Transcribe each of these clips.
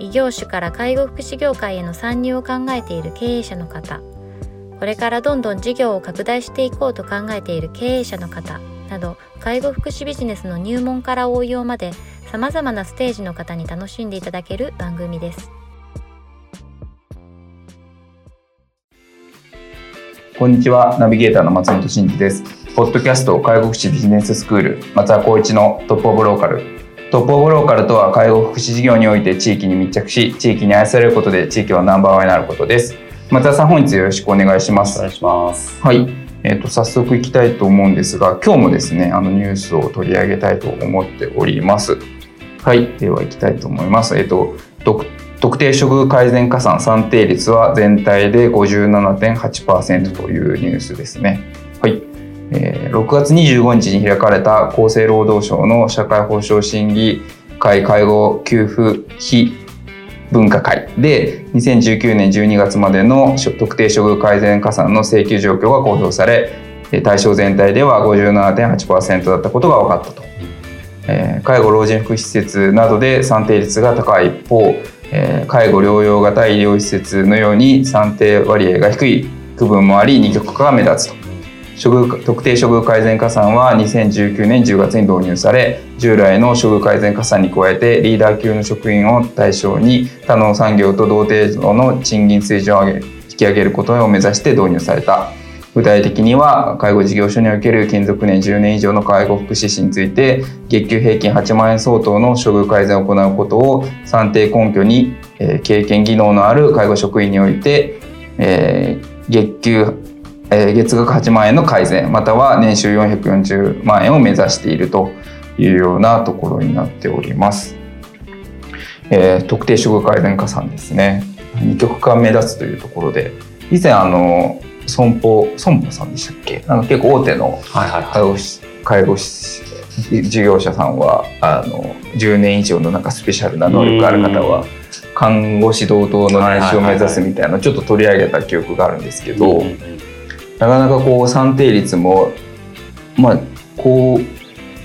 異業種から介護福祉業界への参入を考えている経営者の方。これからどんどん事業を拡大していこうと考えている経営者の方。など介護福祉ビジネスの入門から応用までさまざまなステージの方に楽しんでいただける番組です。こんにちは。ナビゲーターの松本真嗣です。ポッドキャスト介護福祉ビジネススクール松田光一のトップオブローカル。トップオブローカルとは介護福祉事業において地域に密着し地域に愛されることで地域はナンバーワンになることです。松田さん本日よろしくお願いします。お願いします。はい。えーと、早速いきたいと思うんですが今日もですねあのニュースを取り上げたいと思っております。はい。では行きたいと思います。えっ、ー、と特定処遇改善加算算定率は全体で57.8%というニュースですね。はいえー、6月25日に開かれた厚生労働省の社会保障審議会介護給付費分科会。で2019年12月までの特定処遇改善加算の請求状況が公表され対象全体では57.8%だったことが分かったと、介護老人福祉施設などで算定率が高い一方、介護療養型医療施設のように算定割合が低い区分もあり二極化が目立つと。処遇特定処遇改善加算は2019年10月に導入され従来の処遇改善加算に加えてリーダー級の職員を対象に他の産業と同程度の賃金水準を上げ引き上げることを目指して導入された。具体的には介護事業所における勤続年10年以上の介護福祉士について月給平均8万円相当の処遇改善を行うことを算定根拠に、経験技能のある介護職員において、月給え月額8万円の改善または年収440万円を目指しているというようなところになっております。えー、特定処遇改善加算ですね。二極化目立つというところで以前あの損保損保さんでしたっけ？あの結構大手の介護士、介護士事業者さんはあの10年以上のなんかスペシャルな能力がある方は看護師同等の年収を目指すみたいなちょっと取り上げた記憶があるんですけど、なかなかこう算定率もまあこう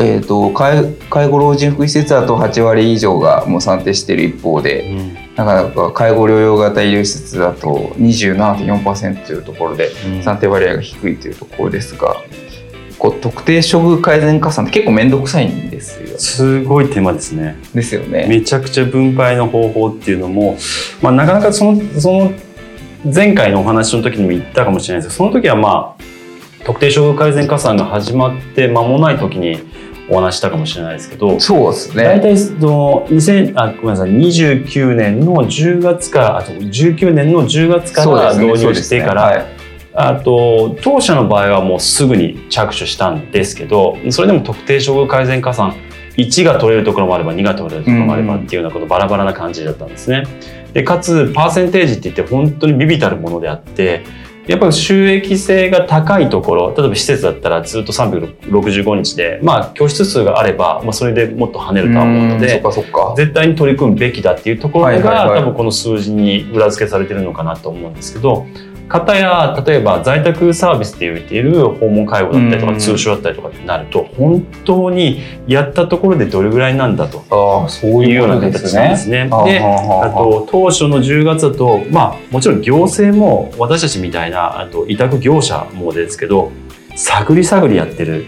えーと、介介護老人福祉施設だと8割以上がもう算定している一方で、うん、なかなか介護療養型医療施設だと27.4%というところで算定割合が低いというところですが、うん、こう特定処遇改善加算って結構面倒くさいんですよ、すごい手間ですね。ですよね。めちゃくちゃ分配の方法っていうのも、まあ、なかなかそのその前回のお話の時にも言ったかもしれないですけどその時はまあ特定処遇改善加算が始まって間もない時にお話したかもしれないですけどそうですね。大体その20あごめんなさい29年の10月からあと19年の10月から導入してから、ねね。はい、あと当社の場合はもうすぐに着手したんですけどそれでも特定処遇改善加算1が取れるところもあれば2が取れるところもあればっていうようなこのバラバラな感じだったんですね。でかつパーセンテージって言って本当にビビたるものであってやっぱり収益性が高いところ例えば施設だったらずっと365日でまあ教室数があれば、まあ、それでもっと跳ねるとは思うので絶対に取り組むべきだっていうところが、多分この数字に裏付けされてるのかなと思うんですけど方や例えば在宅サービスって言っている訪問介護だったりとか通所だったりとかになると本当にやったところでどれぐらいなんだとあそういうような形なんですね。であと当初の10月だとまあもちろん行政も私たちみたいなあと委託業者もですけど探り探りやってる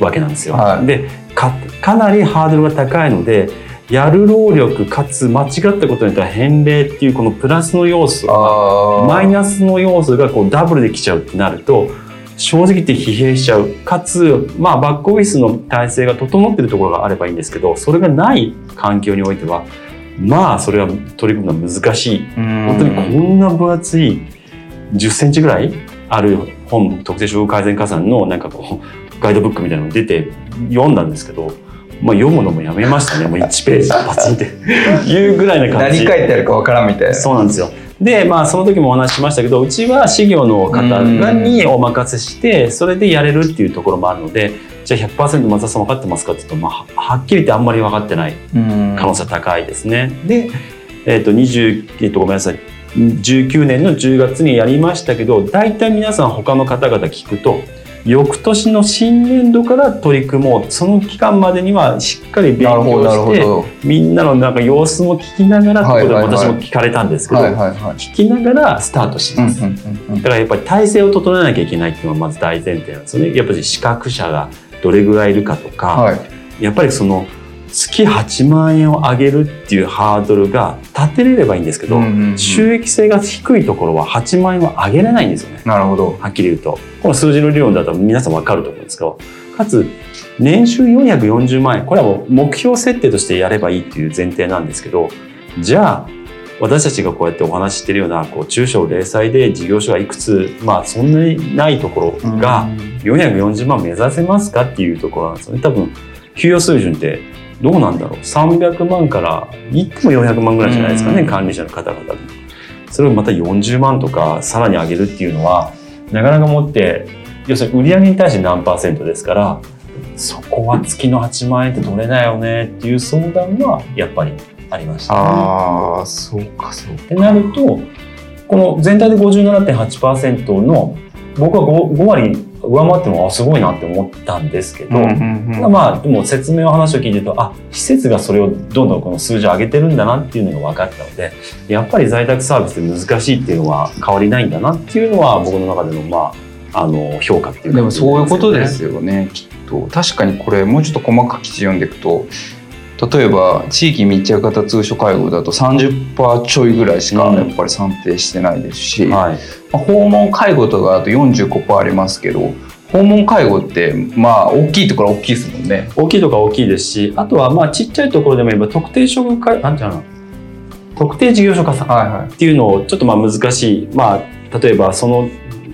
わけなんですよ。はい、でかかなりハードルが高いのでやる労力かつ間違ったことによっては返礼っていうこのプラスの要素マイナスの要素がこうダブルできちゃうってなると正直言って疲弊しちゃう。かつ、まあ、バックオフィスの体制が整ってるところがあればいいんですけどそれがない環境においてはまあそれは取り組むのは難しい。本当にこんな分厚い10センチぐらいある本特定処遇改善加算のなんかこうガイドブックみたいなのが出て読んだんですけどまあ、読むのもやめましたね。もう1ページパチンって。いうぐらいな感じ。何書いてあるかわからんみたい。なそうなんですよ。でまあその時もお話ししましたけどうちは事業の方にお任せしてそれでやれるっていうところもあるのでじゃあ100%松田さん分かってますかって言うと、まあ、はっきり言ってあんまり分かってない可能性は高いですね。で、えーと20えー、とごめんなさい。19年の10月にやりましたけど大体皆さん他の方々聞くと翌年の新年度から取り組もうその期間までにはしっかり勉強してみんなのなんか様子も聞きながらってことで私も聞かれたんですけど、聞きながらスタートします、だからやっぱり体制を整えなきゃいけないっていうのはまず大前提なんですよね。やっぱり資格者がどれぐらいいるかとか、はい、やっぱりその月8万円を上げるっていうハードルが立てれればいいんですけど、うんうんうん、収益性が低いところは8万円は上げれないんですよね。なるほど。はっきり言うと。この数字の理論だと皆さん分かると思うんですけど、かつ、年収440万円、これはもう目標設定としてやればいいっていう前提なんですけど、じゃあ、私たちがこうやってお話ししてるようなこう中小零細で事業所がいくつまあそんなにないところが440万目指せますかっていうところなんですよね多分給与水準ってどうなんだろう。300万からいっても400万ぐらいじゃないですかね、管理者の方々。でそれをまた40万とかさらに上げるっていうのはなかなか持って要するに売上に対して何パーセントですからそこは月の8万円って取れないよねっていう相談はやっぱりありました、ね、ああそうかそうか。ってなるとこの全体で57.8%の僕は 5, 5割上回ってもすごいなって思ったんですけど、うんうんうん、まあでも説明の話を聞いてるとあ施設がそれをどんどんこの数字を上げてるんだなっていうのが分かったのでやっぱり在宅サービスって難しいっていうのは変わりないんだなっていうのは僕の中でのまああの評価っていう、ね、でもそういうことですよねきっと。確かにこれもうちょっと細かく記事読んでいくと例えば地域密着型通所介護だと30%ちょいぐらいしかやっぱり算定してないですし、うんはい、訪問介護とかだと45%ありますけど訪問介護ってまあ大きいところ大きいですもんね。大きいところ大きいですしあとはまあちっちゃいところでも言えば特定処遇会なんていうの特定事業所加算っていうのをちょっとまあ難しい、まあ例えばその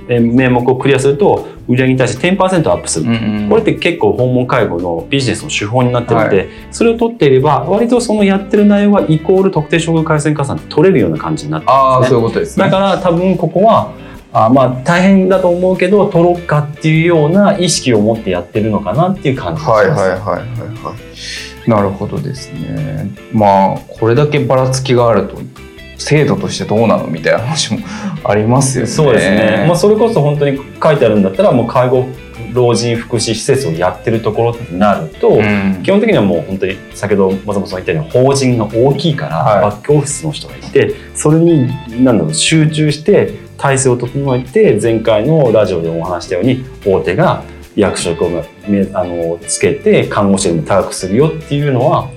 名目をクリアすると売上に対して10%アップする、うんうん、これって結構訪問介護のビジネスの手法になってるので、はい、それを取っていれば割とそのやってる内容はイコール特定処遇回線加算取れるような感じになってるんですね。そういうことですねだから多分ここはあまあ大変だと思うけど取ろうかっていうような意識を持ってやってるのかなっていう感じです。はいはいはいはいはいなるほどですね。まあこれだけばらつきがあると制度としてどうなのみたいな話もありますよね。そうですね。まあそれこそ本当に書いてあるんだったらもう介護老人福祉施設をやってるところになると、うん、基本的にはもう本当に先ほど松本さん言ったように法人が大きいから、はい、バックオフィスの人がいてそれに何だろう集中して体制を整えて前回のラジオでもお話したように大手が役職をあのつけて看護師よりも高くするよっていうのは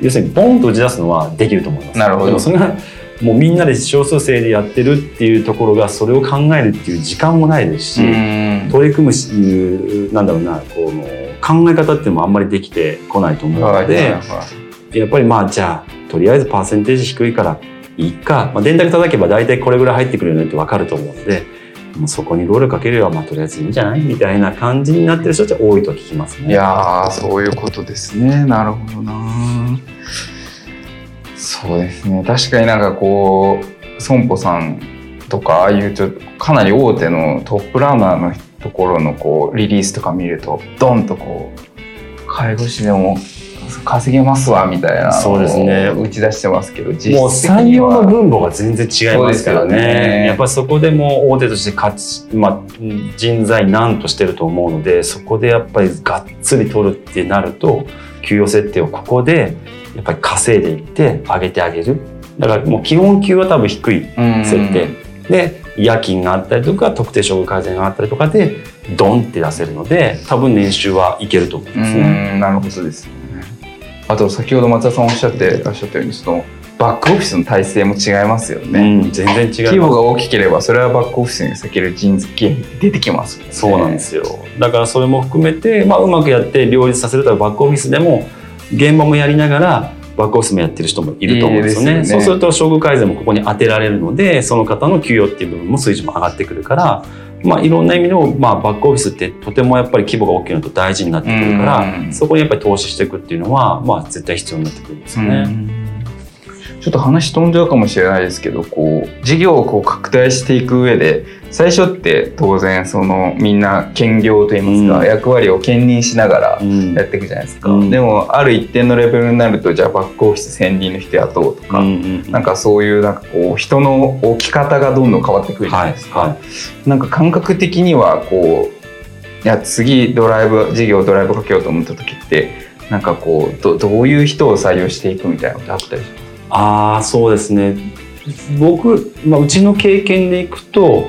要するにボンと打ち出すのはできると思います。なるほどでもそれがもうみんなで少数生でやってるっていうところがそれを考えるっていう時間もないですし取り組むしなんだろうなこの考え方っていうのもあんまりできてこないと思うので、やっぱりまあじゃあとりあえずパーセンテージ低いからいいか、まあ、電卓叩けば大体これぐらい入ってくるよねって分かると思うのでもうそこにロールかけるよまあとりあえずいいんじゃないみたいな感じになってる人たちは多いと聞きますね。いやそういうことですね。なるほどな。そうですね。確かになんかこう損保さんとかああいうちょっとかなり大手のトップランナーのところのこうリリースとか見るとドンとこう介護士でも稼げますわみたいなそうですね。打ち出してますけどもう採用の分母が全然違いますからね。ね。やっぱりそこでも大手として勝ち、まあ、人材なんとしてると思うのでそこでやっぱりがっつり取るってなると給与設定をここでやっぱり稼いでいって上げてあげる。だからもう基本給は多分低い設定。で夜勤があったりとか特定処遇改善があったりとかでドンって出せるので多分年収はいけると思いますね。なるほどですね。あと先ほど松田さんおっしゃってらっしゃったようにそのバックオフィスの体制も違いますよね、うん、全然違い規模が大きければそれはバックオフィスに避ける人件費出てきます、ね、そうなんですよ。だからそれも含めて、まあ、うまくやって両立させるとバックオフィスでも現場もやりながらバックオフィスもやってる人もいると思うんですよね。いいよねそうすると処遇改善もここに当てられるのでその方の給与っていう部分も数字も上がってくるからまあ、いろんな意味の、まあ、バックオフィスってとてもやっぱり規模が大きいのと大事になってくるから、そこにやっぱり投資していくっていうのは、まあ、絶対必要になってくるんですよね。ちょっと話飛んじゃうかもしれないですけどこう事業をこう拡大していく上で最初って当然そのみんな兼業といいますか、うん、役割を兼任しながらやっていくじゃないですか、うん、でもある一定のレベルになるとじゃあバックオフィス専任の人雇おうとか、うん、なんかそういうなんかこう人の置き方がどんどん変わってくるじゃないですか、はいはい、なんか感覚的にはこういや次ドライブ事業ドライブかけようと思った時ってなんかこうどどういう人を採用していくみたいなのってあったりします？ああそうですね。僕、まあ、うちの経験でいくと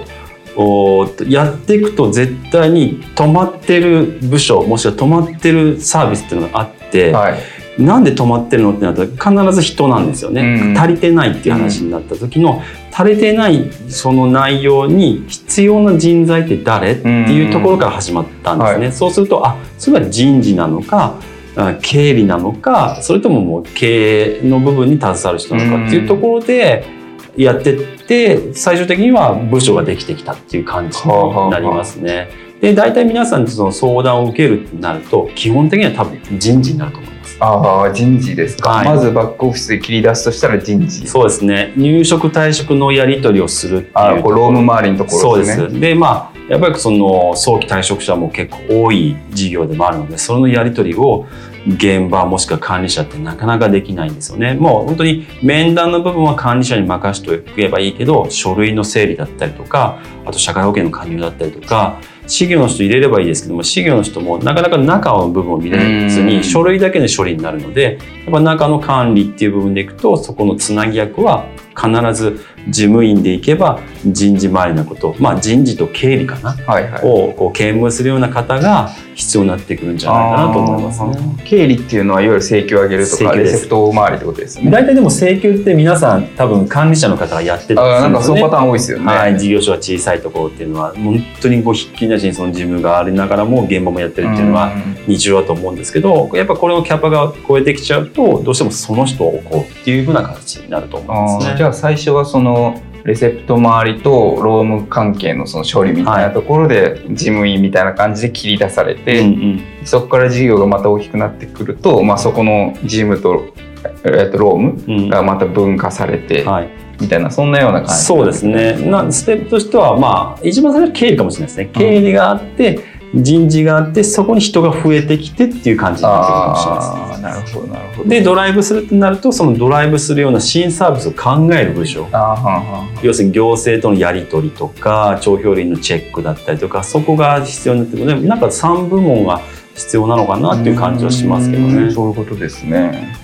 おやっていくと絶対に止まってる部署もしくは止まってるサービスっていうのがあって、はい、なんで止まってるのってなったら必ず人なんですよね、うん、足りてないっていう話になった時の、うん、足りてないその内容に必要な人材って誰っていうところから始まったんですね、はい、そうするとあそれは人事なのか経理なのかそれとももう経営の部分に携わる人なのかっていうところでやってって最終的には部署ができてきたっていう感じになりますね。で大体皆さんその相談を受けるってなると基本的には多分人事になると思います。ああ人事ですか、はい、まずバックオフィスで切り出すとしたら人事。そうですね。入職退職のやり取りをするっていうあこローム周りのところですね。そうです。でまあやっぱりその早期退職者も結構多い事業でもあるのでそのやり取りを現場もしくは管理者ってなかなかできないんですよね。もう本当に面談の部分は管理者に任せておけばいいけど、書類の整理だったりとか、あと社会保険の加入だったりとか、事業の人入れればいいですけども、事業の人もなかなか中の部分を見れずに、書類だけの処理になるので、やっぱ中の管理っていう部分でいくと、そこのつなぎ役は必ず事務員でいけば人事周りのこと、まあ、人事と経理かな、はいはい、をこう兼務するような方が必要になってくるんじゃないかなと思いますね。経理っていうのはいわゆる請求を上げるとかレセプト周りってことですね。大体でも請求って皆さん多分管理者の方がやってるんですよね。なんかそのパターン多いですよね。はい、事業所は小さいところっていうのは本当にこうひっきりなしにその事務がありながらも現場もやってるっていうのは日常だと思うんですけど、やっぱこれをキャパが超えてきちゃうとどうしてもその人を置こうっていうふうな形になると思いますね。じゃあ最初はそのレセプト周りとローム関係のその処理みたいなところで事務員みたいな感じで切り出されて、そこから事業がまた大きくなってくると、まあ、そこの事務と,、えっとロームがまた分化されて、みたいなそんなような感じ、そうですね。なステップとしてはまあ一番最初は経理かもしれないですね。経理があって、人事があってそこに人が増えてきてっていう感じになってくるかもしれないです、ね、なるほどなるほど。でドライブするってなるとそのドライブするような新サービスを考える部署。要するに行政とのやり取りとか帳票類のチェックだったりとかそこが必要になってくるなんか3部門が必要なのかなっていう感じはしますけどね。そういうことですね、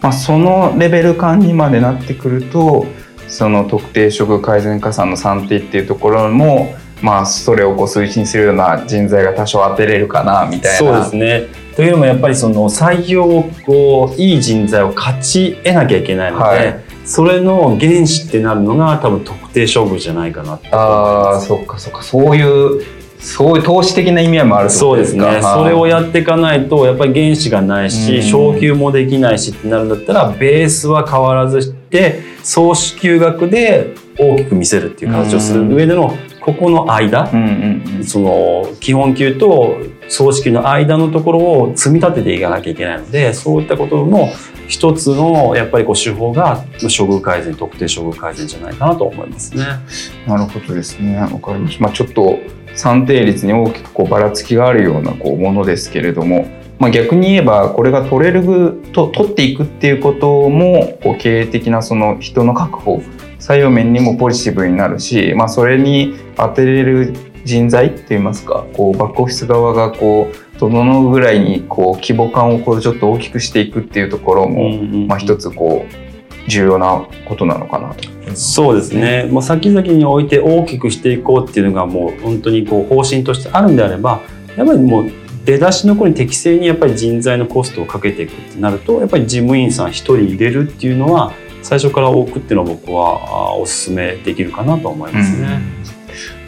まあ、そのレベル感にまでなってくるとその特定職改善加算の算定っていうところもまあ、それをこう推進するような人材が多少当てれるかなみたいな。そうですね。というのもやっぱりその採用をこういい人材を勝ち得なきゃいけないので、はい、それの原資ってなるのが多分特定勝負じゃないかなああそっかそっか。そういうそういう投資的な意味合いもあるそうですね、それをやっていかないとやっぱり原資がないし、昇給もできないしってなるんだったらベースは変わらずして総支給額で大きく見せるっていう形をする上でのここの間、うんうん、その基本給と総支給の間のところを積み立てていかなきゃいけないのでそういったことの一つのやっぱりこう手法が処遇改善特定処遇改善じゃないかなと思いますね。なるほどですね。わかりました。まあ、ちょっと算定率に大きくこうばらつきがあるようなこうものですけれども、まあ、逆に言えばこれが取れると取っていくっていうこともこう経営的なその人の確保採用面にもポジティブになるし、まあ、それに当てれる人材っていいますかこうバックオフィス側がこうどのぐらいにこう規模感をこうちょっと大きくしていくっていうところも、まあ、一つこう重要なことなのかなと。そうですね。もう先々において大きくしていこうっていうのがもう本当にこう方針としてあるんであれば、やっぱりもう出だしの頃に適正にやっぱり人材のコストをかけていくってなると、やっぱり事務員さん1人入れるっていうのは最初から多くっていうのは僕はおすすめできるかなと思いますね。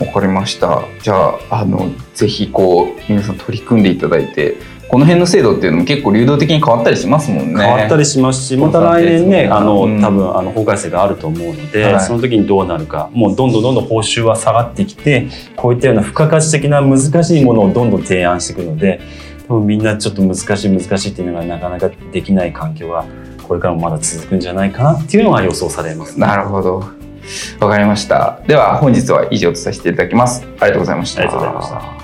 わ、うん、かりました。じゃああのぜひこう皆さん取り組んでいただいてこの辺の制度っていうのも結構流動的に変わったりしますもんね。変わったりしますしまた来年ねあの、多分あの法改正があると思うので、はい、その時にどうなるか。もうどんどんどんどん報酬は下がってきてこういったような付加価値的な難しいものをどんどん提案していくので多分みんなちょっと難しい難しいっていうのがなかなかできない環境がこれからもまだ続くんじゃないかなっていうのが予想されます、ね、なるほど。わかりました。では本日は以上とさせていただきます。ありがとうございました。ありがとうございました